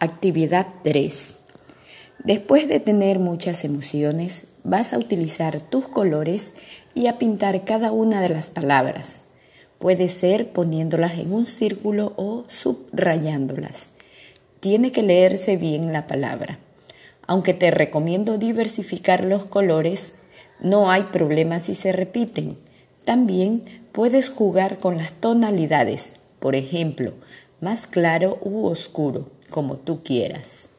Actividad 3. Después de tener muchas emociones, vas a utilizar tus colores y a pintar cada una de las palabras. Puede ser poniéndolas en un círculo o subrayándolas. Tiene que leerse bien la palabra. Aunque te recomiendo diversificar los colores, no hay problema si se repiten. También puedes jugar con las tonalidades, por ejemplo, más claro u oscuro, como tú quieras.